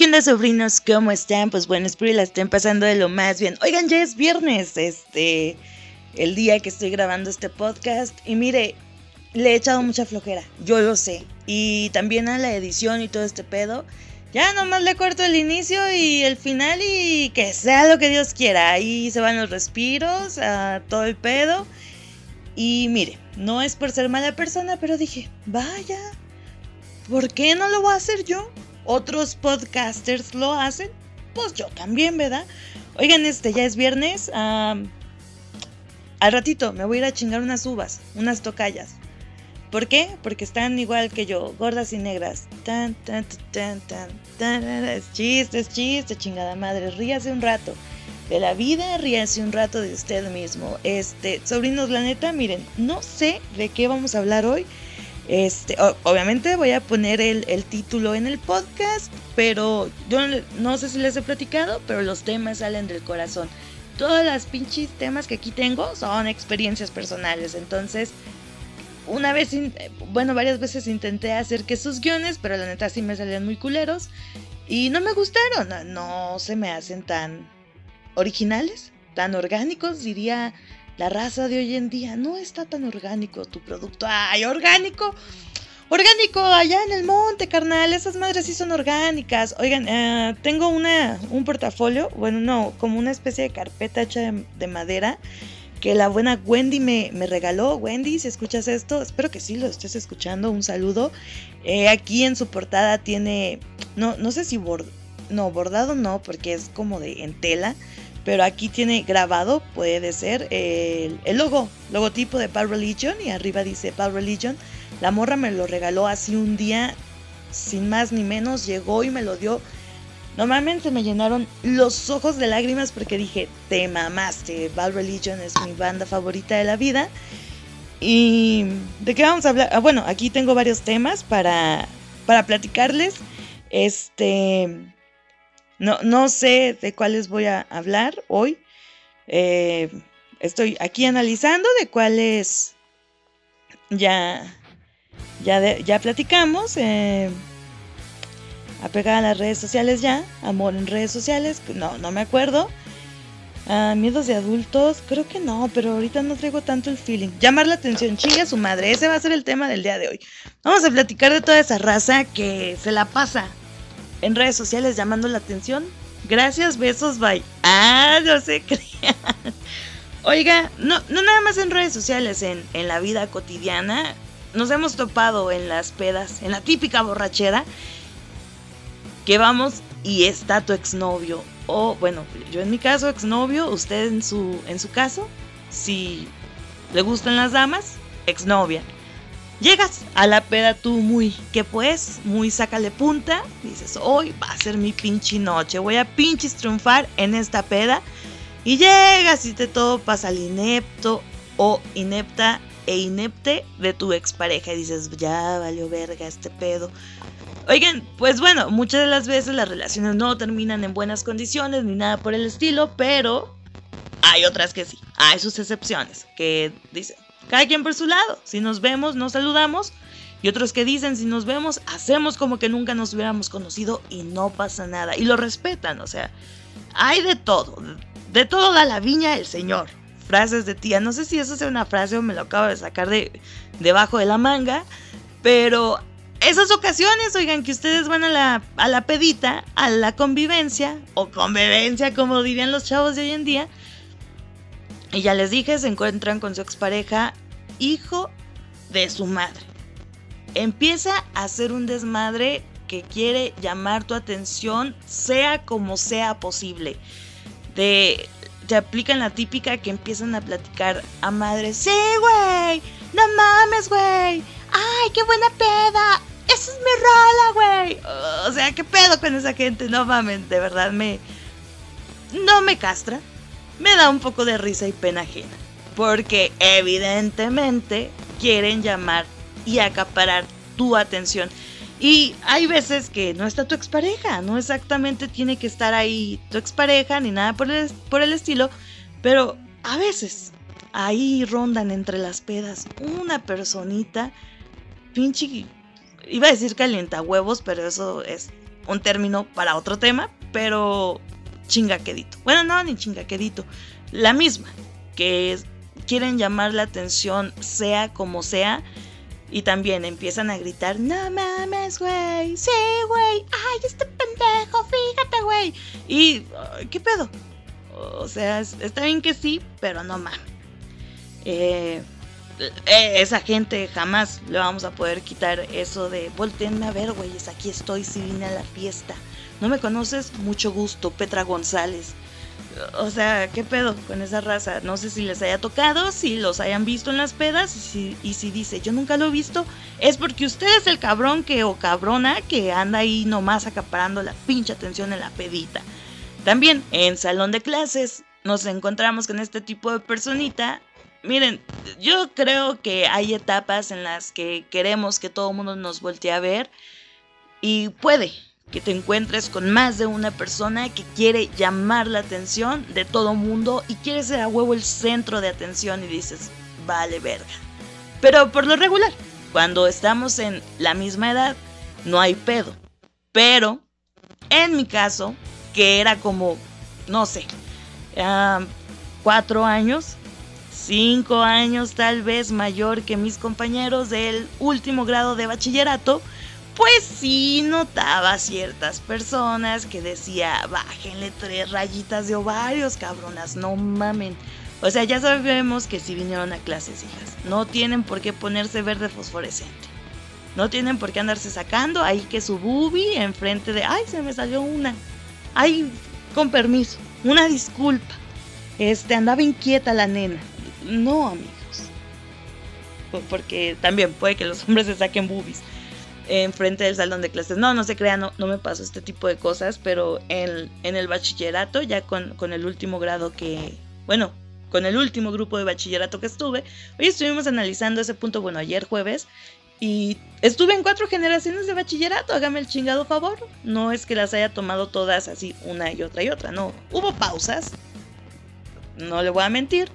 ¿qué onda, sobrinos? ¿Cómo están? Pues bueno, espero que la estén pasando de lo más bien. Oigan, ya es viernes, este, el día que estoy grabando este podcast. Y mire, le he echado mucha flojera, yo lo sé. Y también a la edición y todo este pedo. Ya nomás le corto el inicio y el final y que sea lo que Dios quiera. Ahí se van los respiros, a todo el pedo. Y mire, no es por ser mala persona, pero dije, vaya, ¿por qué no lo voy a hacer yo? Otros podcasters lo hacen, pues yo también, ¿verdad? Oigan, este ya es viernes. al ratito me voy a ir a chingar unas uvas, unas tocallas. ¿Por qué? Porque están igual que yo, gordas y negras. Tan, tan, tan, tan, tan, es chiste, es chiste, chingada madre. Ríase un rato de la vida, ríase un rato de usted mismo. Este, sobrinos, la neta, miren, no sé de qué vamos a hablar hoy. Este, obviamente voy a poner el, título en el podcast, pero yo no sé si les he platicado, pero los temas salen del corazón. Todas las pinches temas que aquí tengo son experiencias personales, entonces una vez, bueno, varias veces intenté hacer que sus guiones, pero la neta sí me salían muy culeros y no me gustaron, no, se me hacen tan originales, tan orgánicos, diría la raza de hoy en día. No está tan orgánico tu producto. ¡Ay, orgánico! Orgánico, allá en el monte, carnal. Esas madres sí son orgánicas. Oigan, eh, tengo una, un portafolio, bueno, no, como una especie de carpeta hecha de madera que la buena Wendy me, regaló. Wendy, si escuchas esto, espero que sí lo estés escuchando. Un saludo. Eh, aquí en su portada tiene, no, no sé si bord, no, bordado no, porque es como de en tela. Pero aquí tiene grabado, puede ser, el, logo, logotipo de Bad Religion. Y arriba dice Bad Religion. La morra me lo regaló así un día, sin más ni menos. Llegó y me lo dio Normalmente me llenaron los ojos de lágrimas porque dije, te mamaste, Bad Religion es mi banda favorita de la vida. ¿Y de qué vamos a hablar? Ah, bueno, aquí tengo varios temas para, para platicarles. Este, no, no sé de cuáles voy a hablar hoy. Eh, estoy aquí analizando de cuáles ya, ya, ya platicamos. Eh, apegada a las redes sociales ya, amor en redes sociales, no, no me acuerdo. Ah, miedos de adultos, creo que no, pero ahorita no traigo tanto el feeling. Llamar la atención, chinga su madre, ese va a ser el tema del día de hoy. Vamos a platicar de toda esa raza que se la pasa en redes sociales llamando la atención. Gracias, besos, bye. Ah, no se crean. Oiga, no, no nada más en redes sociales, en, en la vida cotidiana. Nos hemos topado en las pedas, en la típica borrachera que vamos y está tu exnovio. O bueno, yo en mi caso, exnovio, usted en su, en su caso, si le gustan las damas, exnovia. Llegas a la peda tú muy, que pues, muy sácale punta. Dices, hoy va a ser mi pinche noche, voy a pinches triunfar en esta peda. Y llegas y te todo pasa al inepto o inepta e inepte de tu expareja. Y dices, ya valió verga este pedo. Oigan, pues bueno, muchas de las veces las relaciones no terminan en buenas condiciones ni nada por el estilo, pero hay otras que sí, hay sus excepciones, que dicen, cada quien por su lado, si nos vemos, nos saludamos, y otros que dicen, si nos vemos, hacemos como que nunca nos hubiéramos conocido y no pasa nada, y lo respetan, o sea, hay de todo, de todo da la viña el Señor. Frases de tía, no sé si eso sea una frase o me lo acabo de sacar de debajo de la manga, pero esas ocasiones, oigan, que ustedes van a la, a la pedita, a la convivencia, o convivencia, como dirían los chavos de hoy en día, y ya les dije, se encuentran con su expareja, hijo de su madre. Empieza a hacer un desmadre que quiere llamar tu atención, sea como sea posible. Te aplican la típica que empiezan a platicar a madre, sí, güey, no mames, güey, ay, qué buena peda, esa es mi rola, güey. O sea, ¿qué pedo con esa gente? No mames, de verdad me... No me castra. Me da un poco de risa y pena ajena. Porque evidentemente quieren llamar y acaparar tu atención. Y hay veces que no está tu expareja, no exactamente tiene que estar ahí tu expareja ni nada por el, por el estilo, pero a veces ahí rondan entre las pedas una personita, pinche, iba a decir calienta huevos, pero eso es un término para otro tema, pero chingaquedito. Bueno, no, ni chingaquedito. La misma, que quieren llamar la atención sea como sea. Y también empiezan a gritar, no mames, güey, sí, güey, ay, este pendejo, fíjate, güey. Y, ¿qué pedo? O sea, está bien que sí, pero no mames. Eh, eh, esa gente jamás le vamos a poder quitar eso de volteenme a ver, güeyes, aquí estoy, si vine a la fiesta. No me conoces, mucho gusto, Petra González. O sea, ¿qué pedo con esa raza? No sé si les haya tocado, si los hayan visto en las pedas, y si, dice, yo nunca lo he visto, es porque usted es el cabrón que o cabrona que anda ahí nomás acaparando la pinche atención en la pedita. También en salón de clases nos encontramos con este tipo de personita Miren, yo creo que hay etapas en las que queremos que todo el mundo nos voltee a ver y puede que te encuentres con más de una persona que quiere llamar la atención de todo mundo y quiere ser a huevo el centro de atención y dices, vale verga. Pero por lo regular, cuando estamos en la misma edad, no hay pedo. Pero, en mi caso, que era como, no sé, ah, cuatro años, cinco años tal vez mayor que mis compañeros del último grado de bachillerato, pues sí notaba ciertas personas que decía, bájenle tres rayitas de ovarios, cabronas, no mamen. O sea, ya sabemos que si vinieron a clases, hijas, no tienen por qué ponerse verde fosforescente. No tienen por qué andarse sacando ahí que su boobie enfrente de, ay, se me salió una. Ay, con permiso, una disculpa. Este, andaba inquieta la nena. No, amigos. Porque también puede que los hombres se saquen boobies en frente del salón de clases. No, no se crean, no, no me pasó este tipo de cosas, pero en, en el bachillerato, ya con, con, el último grado que, bueno, con el último grupo de bachillerato que estuve, hoy estuvimos analizando ese punto, bueno, ayer jueves, y estuve en cuatro generaciones de bachillerato, hágame el chingado favor. No es que las haya tomado todas así, una y otra y otra, no. Hubo pausas, no le voy a mentir,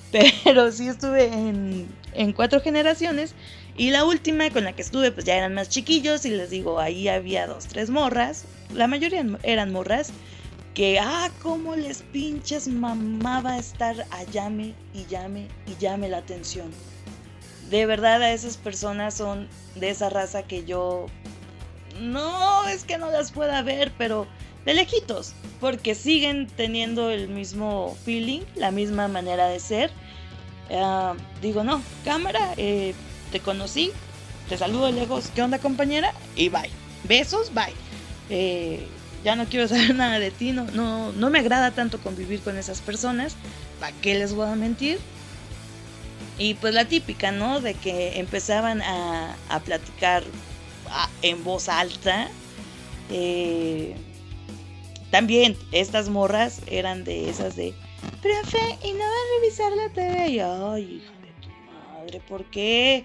pero sí estuve en, en cuatro generaciones. Y la última con la que estuve, pues ya eran más chiquillos. Y les digo, ahí había dos, tres morras. La mayoría eran morras. Que, ah, cómo les pinches mamaba estar a llame y llame y llame la atención. De verdad, a esas personas son de esa raza que yo. No, es que no las pueda ver, pero de lejitos, porque siguen teniendo el mismo feeling, la misma manera de ser. Ah, digo, no, cámara, eh, te conocí, te saludo de lejos, ¿qué onda compañera? Y bye. Besos, bye. Eh, ya no quiero saber nada de ti, no, no, no me agrada tanto convivir con esas personas, ¿para qué les voy a mentir? Y pues la típica, ¿no? De que empezaban a, a platicar ah, en voz alta. Eh, también estas morras eran de esas de, profe, ¿y no va a revisar la tarea? Y, de tu madre, ¿por qué?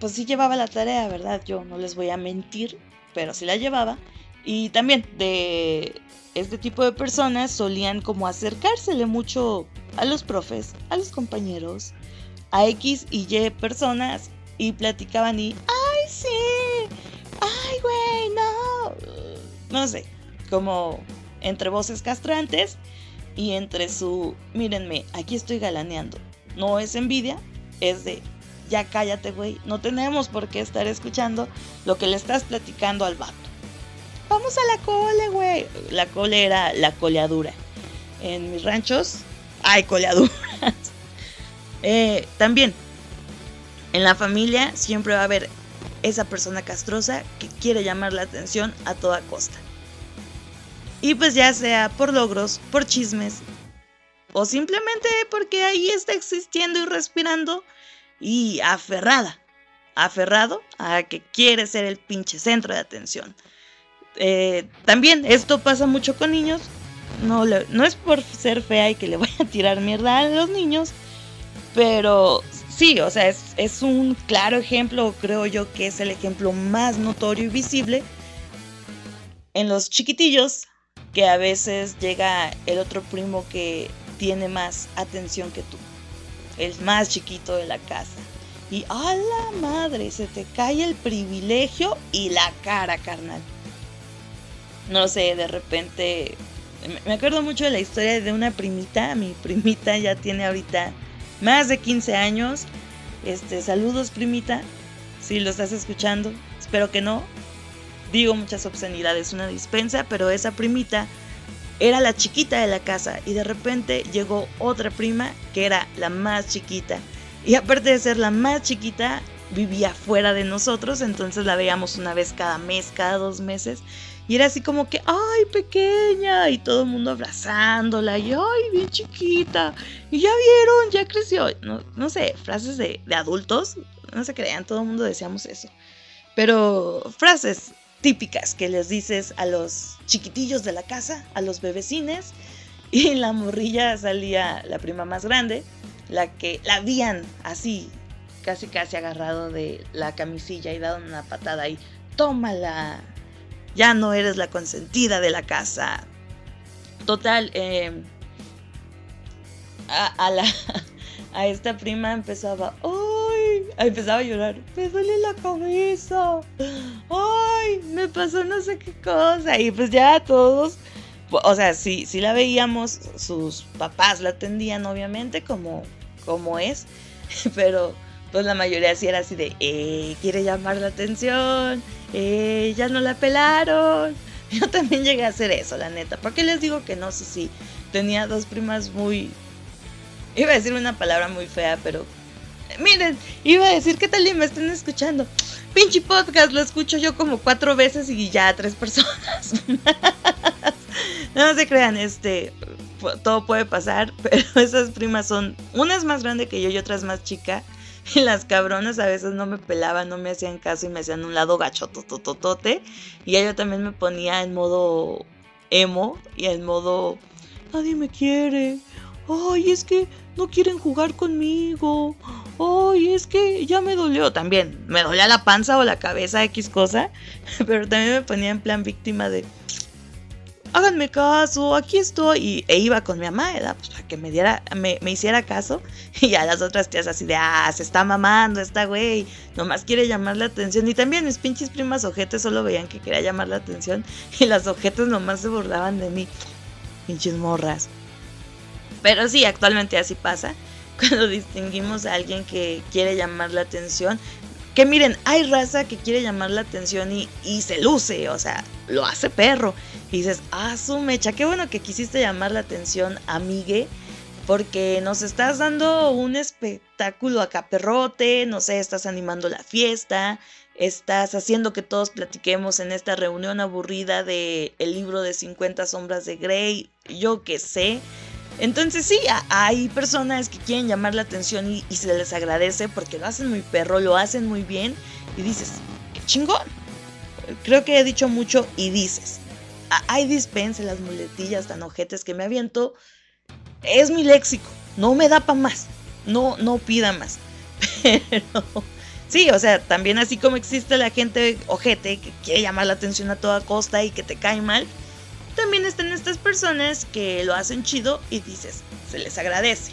Pues sí llevaba la tarea, ¿verdad? Yo no les voy a mentir, pero sí la llevaba. Y también de este tipo de personas solían como acercársele mucho a los profes, a los compañeros, a X y Y personas y platicaban y, ay, sí, ay, güey, no. No sé, como entre voces castrantes y entre su, mírenme, aquí estoy galaneando. No es envidia, es de, ya cállate, güey, no tenemos por qué estar escuchando lo que le estás platicando al vato. Vamos a la cole, güey. La cole era la coleadura. En mis ranchos hay coleaduras. Eh, también, en la familia siempre va a haber esa persona castrosa que quiere llamar la atención a toda costa. Y pues ya sea por logros, por chismes, o simplemente porque ahí está existiendo y respirando y aferrada, aferrado a que quiere ser el pinche centro de atención. Eh, también esto pasa mucho con niños. No, no es por ser fea y que le voy a tirar mierda a los niños, pero sí, o sea, es, es un claro ejemplo, creo yo que es el ejemplo más notorio y visible en los chiquitillos que a veces llega el otro primo que tiene más atención que tú. el más chiquito de la casa. Y a la madre, se te cae el privilegio y la cara, carnal. No sé, de repente me acuerdo mucho de la historia de una primita, mi primita ya tiene ahorita más de 15 años. Este, saludos primita, si lo estás escuchando, espero que no. Digo muchas obscenidades, una dispensa, pero esa primita era la chiquita de la casa y de repente llegó otra prima que era la más chiquita. Y aparte de ser la más chiquita, vivía fuera de nosotros, entonces la veíamos una vez cada mes, cada dos meses. Y era así como que, ay, pequeña, y todo el mundo abrazándola, y ay, bien chiquita, y ya vieron, ya creció. No, no sé, frases de, de adultos, no se crean, todo el mundo decíamos eso. Pero frases típicas que les dices a los chiquitillos de la casa, a los bebecines, y la morrilla salía la prima más grande, la que la habían así, casi casi agarrado de la camisilla y dado una patada y tómala, ya no eres la consentida de la casa. Total, eh, a, a esta prima empezaba, ¡ay! Empezaba a llorar, me duele la cabeza, ¡ay! Me pasó no sé qué cosa. Y pues ya todos, o sea, si, si la veíamos, sus papás la atendían obviamente como, como es, pero pues la mayoría sí era así de, eh, quiere llamar la atención, eh, ya no la pelaron. Yo también llegué a hacer eso, la neta. ¿Por qué les digo que no? Sí, sí. Tenía dos primas muy... Iba a decir una palabra muy fea, pero... Miren, iba a decir, ¿qué tal y me estén escuchando? Pinche podcast, lo escucho yo como cuatro veces y ya tres personas. no se crean, este... Todo puede pasar, pero esas primas son... Una es más grande que yo y otra es más chica. Y las cabronas a veces no me pelaban, no me hacían caso y me hacían un lado gachotototote. Y yo también me ponía en modo emo y en modo nadie me quiere. Ay, es que no quieren jugar conmigo. Ay, es que ya me dolió también. Me dolía la panza o la cabeza, X cosa. Pero también me ponía en plan víctima de háganme caso, aquí estoy. Y, e iba con mi mamá, Pues para que me diera, me, hiciera caso. Y a las otras tías así de, ah, se está mamando esta güey, nomás quiere llamar la atención. Y también mis pinches primas ojetes solo veían que quería llamar la atención. Y las ojetes nomás se burlaban de mí. Pinches morras. Pero sí, actualmente así pasa. Cuando distinguimos a alguien que quiere llamar la atención, que miren, hay raza que quiere llamar la atención y, y se luce, o sea, lo hace perro. Y dices, ah, su mecha, qué bueno que quisiste llamar la atención, amigue, porque nos estás dando un espectáculo acá perrote, no sé, estás animando la fiesta, estás haciendo que todos platiquemos en esta reunión aburrida de el libro de 50 sombras de Grey, yo qué sé. Entonces sí, hay personas que quieren llamar la atención y, se les agradece porque lo hacen muy perro, lo hacen muy bien y dices, qué chingón. Creo que he dicho mucho y dices. Hay dispense las muletillas tan ojetes que me aviento. Es mi léxico, no me da para más. No, no pida más. Pero sí, o sea, también así como existe la gente ojete que quiere llamar la atención a toda costa y que te cae mal también están estas personas que lo hacen chido y dices, se les agradece.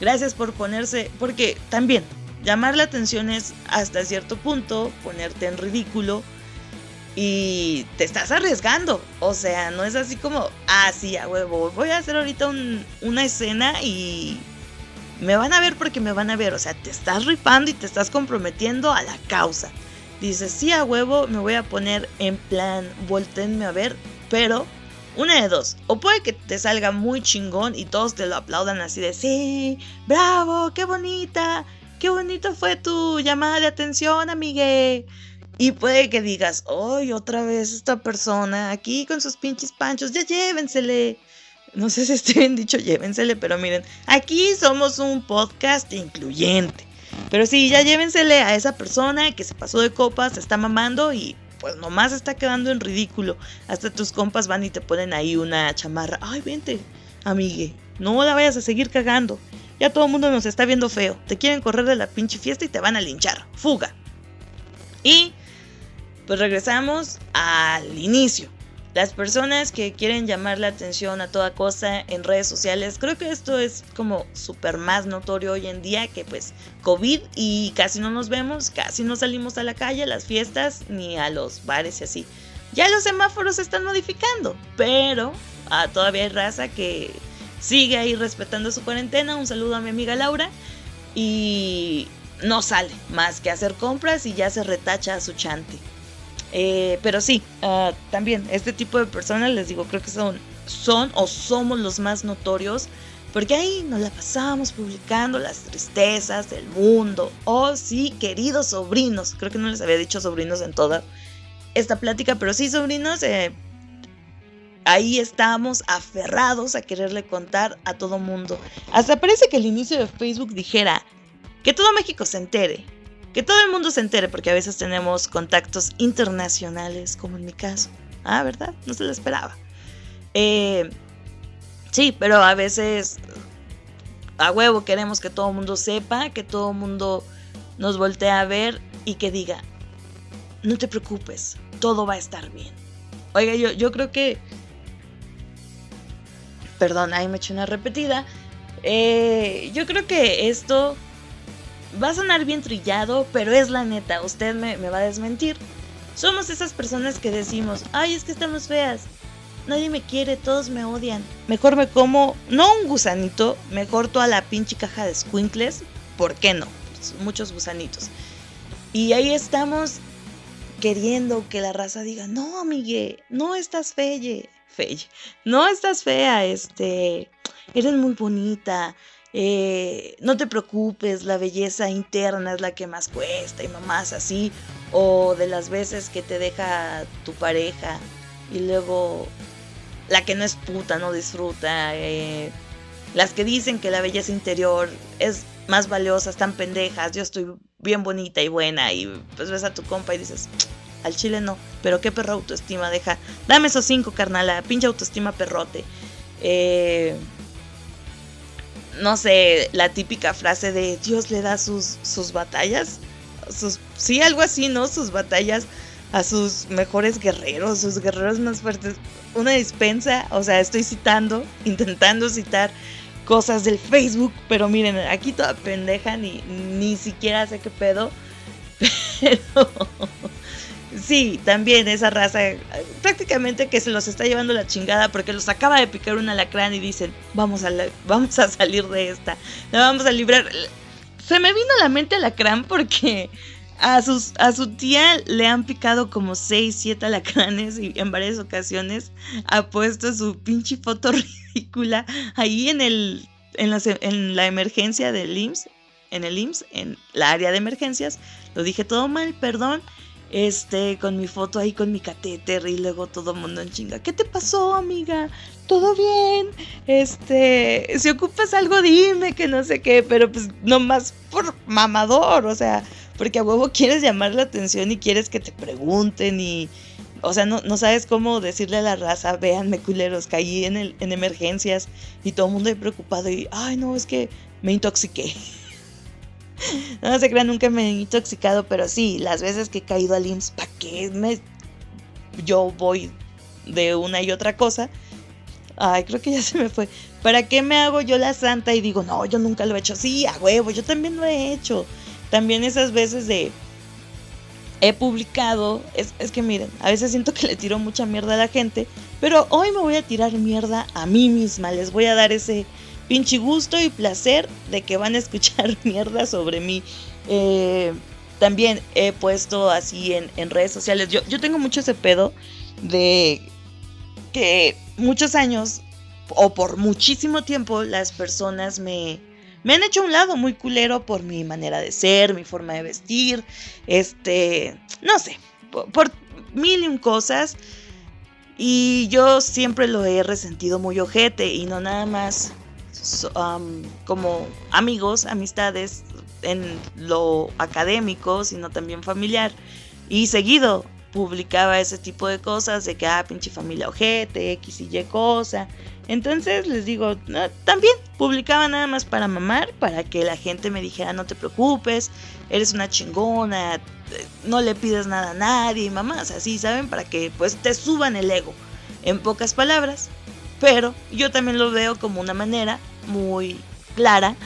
Gracias por ponerse, porque también llamar la atención es hasta cierto punto ponerte en ridículo y te estás arriesgando. O sea, no es así como, ah, sí, a huevo, voy a hacer ahorita una escena y me van a ver porque me van a ver. O sea, te estás rifando y te estás comprometiendo a la causa. Dices, sí, a huevo, me voy a poner en plan, voltenme a ver, pero una de dos, o puede que te salga muy chingón y todos te lo aplaudan así de sí, bravo, qué bonita, qué bonito fue tu llamada de atención, amigue. Y puede que digas, ¡ay, otra vez esta persona aquí con sus pinches panchos! ¡Ya llévensele! No sé si esté bien dicho, llévensele, pero miren, aquí somos un podcast incluyente. Pero sí, ya llévensele a esa persona que se pasó de copas, se está mamando y pues nomás está quedando en ridículo. Hasta tus compas van y te ponen ahí una chamarra. Ay, vente, amigue, no la vayas a seguir cagando. Ya todo el mundo nos está viendo feo. Te quieren correr de la pinche fiesta y te van a linchar. Fuga. Y pues regresamos al inicio. Las personas que quieren llamar la atención a toda cosa en redes sociales, creo que esto es como súper más notorio hoy en día que pues COVID y casi no nos vemos, casi no salimos a la calle, a las fiestas, ni a los bares y así. Ya los semáforos se están modificando, pero ah, todavía hay raza que sigue ahí respetando su cuarentena. Un saludo a mi amiga Laura. Y no sale más que hacer compras y ya se retacha a su chante. Eh, pero sí, ah, también este tipo de personas, les digo, creo que son, son o somos los más notorios. Porque ahí nos la pasamos publicando las tristezas del mundo. Oh, sí, queridos sobrinos. Creo que no les había dicho sobrinos en toda esta plática, pero sí, sobrinos. Eh, ahí estamos aferrados a quererle contar a todo mundo. Hasta parece que el inicio de Facebook dijera que todo México se entere. Que todo el mundo se entere, porque a veces tenemos contactos internacionales, como en mi caso. Ah, ¿verdad? No se lo esperaba. Eh, sí, pero a veces a huevo queremos que todo el mundo sepa, que todo el mundo nos voltee a ver y que diga, no te preocupes, todo va a estar bien. Oiga, yo, yo creo que... Perdón, ahí me eché una repetida. Eh, yo creo que esto Va a sonar bien trillado, pero es la neta, usted me, va a desmentir. Somos esas personas que decimos, ay, es que estamos feas. Nadie me quiere, todos me odian. Mejor me como, no un gusanito, mejor toda la pinche caja de squinkles. ¿Por qué no? muchos gusanitos. Y ahí estamos queriendo que la raza diga, no, amigue, no estás feye. Feye. No estás fea, este, eres muy bonita, eh, no te preocupes, la belleza interna es la que más cuesta y mamás así, o de las veces que te deja tu pareja y luego la que no es puta no disfruta, eh, las que dicen que la belleza interior es más valiosa, están pendejas, yo estoy bien bonita y buena y pues ves a tu compa y dices, al chile no, pero qué perro autoestima deja, dame esos cinco carnala, pinche autoestima perrote. Eh, no sé, la típica frase de Dios le da sus, sus batallas, sus, sí, algo así, ¿no? Sus batallas a sus mejores guerreros, sus guerreros más fuertes. Una dispensa, o sea, estoy citando, intentando citar cosas del Facebook, pero miren, aquí toda pendeja, ni, ni siquiera sé qué pedo, pero Sí, también esa raza prácticamente que se los está llevando la chingada porque los acaba de picar un alacrán y dicen, vamos a, vamos a salir de esta, la vamos a librar. Se me vino a la mente alacrán porque a, sus, a su tía le han picado como 6, 7 alacranes y en varias ocasiones ha puesto su pinche foto ridícula ahí en, el, en, la, en la emergencia del IMSS, en el IMSS, en la área de emergencias. Lo dije todo mal, perdón este, con mi foto ahí con mi catéter y luego todo mundo en chinga. ¿Qué te pasó, amiga? ¿Todo bien? Este, si ocupas algo, dime que no sé qué, pero pues nomás por mamador, o sea, porque a huevo quieres llamar la atención y quieres que te pregunten y, o sea, no, no sabes cómo decirle a la raza, véanme culeros, caí en, el, en emergencias y todo el mundo ahí preocupado y, ay, no, es que me intoxiqué. no se crean, nunca me he intoxicado, pero sí, las veces que he caído al IMSS, ¿para qué me... yo voy de una y otra cosa? Ay, creo que ya se me fue. ¿Para qué me hago yo la santa y digo, no, yo nunca lo he hecho? Sí, a huevo, yo también lo he hecho. También esas veces de... He publicado, es, es que miren, a veces siento que le tiro mucha mierda a la gente, pero hoy me voy a tirar mierda a mí misma, les voy a dar ese, pinche gusto y placer de que van a escuchar mierda sobre mí. Eh, también he puesto así en, redes sociales. Yo, yo tengo mucho ese pedo de que muchos años o por muchísimo tiempo las personas me, me han hecho un lado muy culero por mi manera de ser, mi forma de vestir, este, no sé, por, por mil y un cosas. Y yo siempre lo he resentido muy ojete y no nada más como amigos, amistades en lo académico, sino también familiar. Y seguido publicaba ese tipo de cosas de que, ah, pinche familia ojete, X y Y cosa. Entonces les digo, también publicaba nada más para mamar, para que la gente me dijera, no te preocupes, eres una chingona, no le pides nada a nadie, mamás, así, ¿saben? Para que pues te suban el ego. en pocas palabras, pero yo también lo veo como una manera muy clara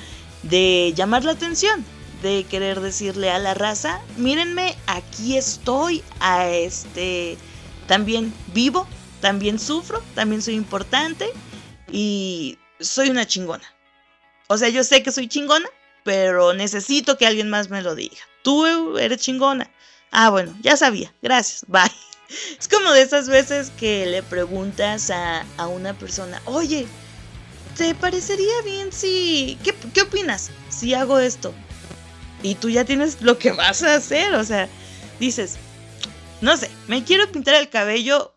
de llamar la atención, de querer decirle a la raza, mírenme, aquí estoy, a este, también vivo, también sufro, también soy importante y soy una chingona. O sea, yo sé que soy chingona, pero necesito que alguien más me lo diga. Tú eres chingona. Ah, bueno, ya sabía. Gracias. Bye. Es como de esas veces que le preguntas a, una persona, oye, ¿te parecería bien si... ¿Qué, ¿Qué opinas si hago esto? Y tú ya tienes lo que vas a hacer. O sea, dices, no sé, me quiero pintar el cabello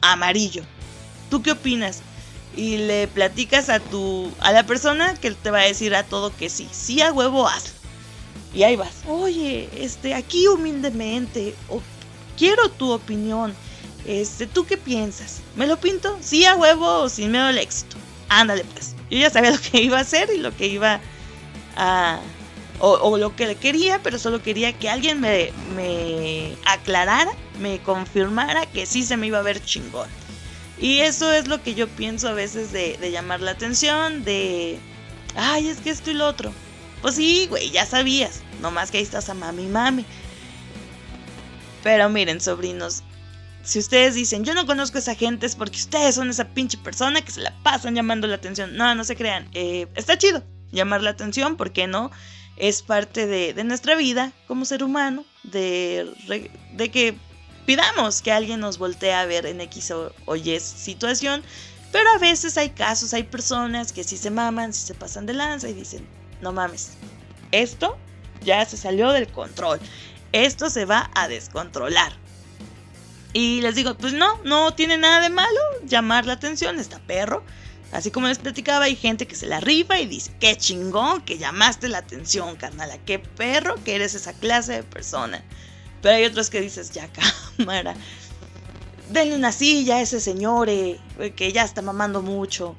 amarillo. ¿Tú qué opinas? Y le platicas a tu a la persona que te va a decir a todo que sí, sí a huevo hazlo. Y ahí vas. Oye, este aquí humildemente quiero tu opinión. Este, ¿tú qué piensas? ¿Me lo pinto? ¿Sí a huevo o sin miedo al éxito? Ándale pues. Yo ya sabía lo que iba a hacer y lo que iba a o, lo que le quería, pero solo quería que alguien me, me aclarara, me confirmara que sí se me iba a ver chingón. Y eso es lo que yo pienso a veces de, de llamar la atención, de, ay, es que esto y lo otro. Pues sí, güey, ya sabías, nomás que ahí estás a mami mami. Pero miren, sobrinos, si ustedes dicen, yo no conozco a esa gente, es porque ustedes son esa pinche persona que se la pasan llamando la atención. No, no se crean. Eh, está chido llamar la atención, ¿por qué no? es parte de, nuestra vida como ser humano, de, de, que pidamos que alguien nos voltee a ver en X o, Y situación, pero a veces hay casos, hay personas que sí se maman, sí se pasan de lanza y dicen, no mames, esto ya se salió del control, esto se va a descontrolar. Y les digo, pues no, no tiene nada de malo llamar la atención, está perro Así como les platicaba, hay gente que se la rifa y dice, qué chingón que llamaste la atención, carnala, qué perro que eres esa clase de persona. Pero hay otros que dices, ya cámara, denle una silla a ese señor eh, que ya está mamando mucho.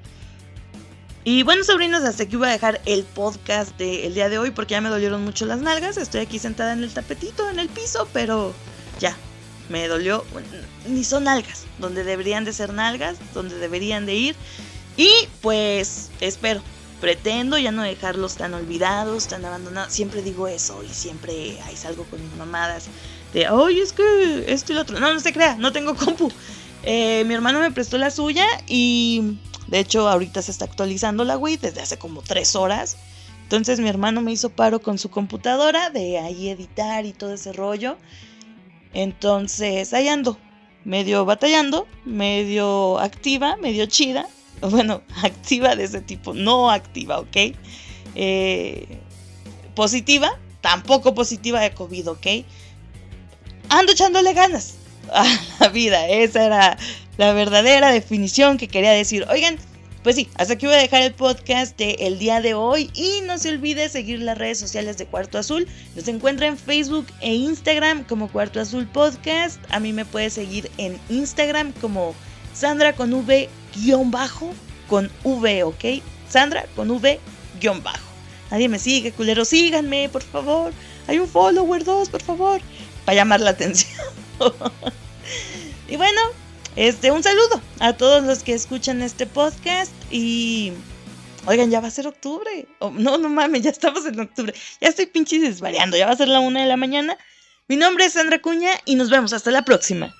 Y bueno, sobrinos, hasta aquí voy a dejar el podcast del día de hoy porque ya me dolieron mucho las nalgas. Estoy aquí sentada en el tapetito, en el piso, pero ya, me dolió. Ni son nalgas, donde deberían de ser nalgas, donde deberían de ir. Y pues espero, pretendo ya no dejarlos tan olvidados, tan abandonados. Siempre digo eso y siempre ahí salgo con mis mamadas de, oye, es que esto y lo otro. No, no se crea, no tengo compu. Eh, mi hermano me prestó la suya y de hecho ahorita se está actualizando la Wii desde hace como tres horas. Entonces mi hermano me hizo paro con su computadora de ahí editar y todo ese rollo. Entonces ahí ando, medio batallando, medio activa, medio chida bueno, activa de ese tipo, no activa, ¿ok? Eh, positiva, tampoco positiva de COVID, ¿ok? Ando echándole ganas a la vida, esa era la verdadera definición que quería decir. Oigan, pues sí, hasta aquí voy a dejar el podcast del el día de hoy y no se olvide seguir las redes sociales de Cuarto Azul. Nos encuentra en Facebook e Instagram como Cuarto Azul Podcast. A mí me puede seguir en Instagram como Sandra con V guion bajo con V, ¿ok? Sandra con V guion bajo. Nadie me sigue, culero, síganme, por favor. Hay un follower, dos, por favor. Para llamar la atención. y bueno, este, un saludo a todos los que escuchan este podcast y... Oigan, ya va a ser octubre. Oh, no, no mames, ya estamos en octubre. Ya estoy pinches desvariando. Ya va a ser la una de la mañana. Mi nombre es Sandra Cuña y nos vemos hasta la próxima.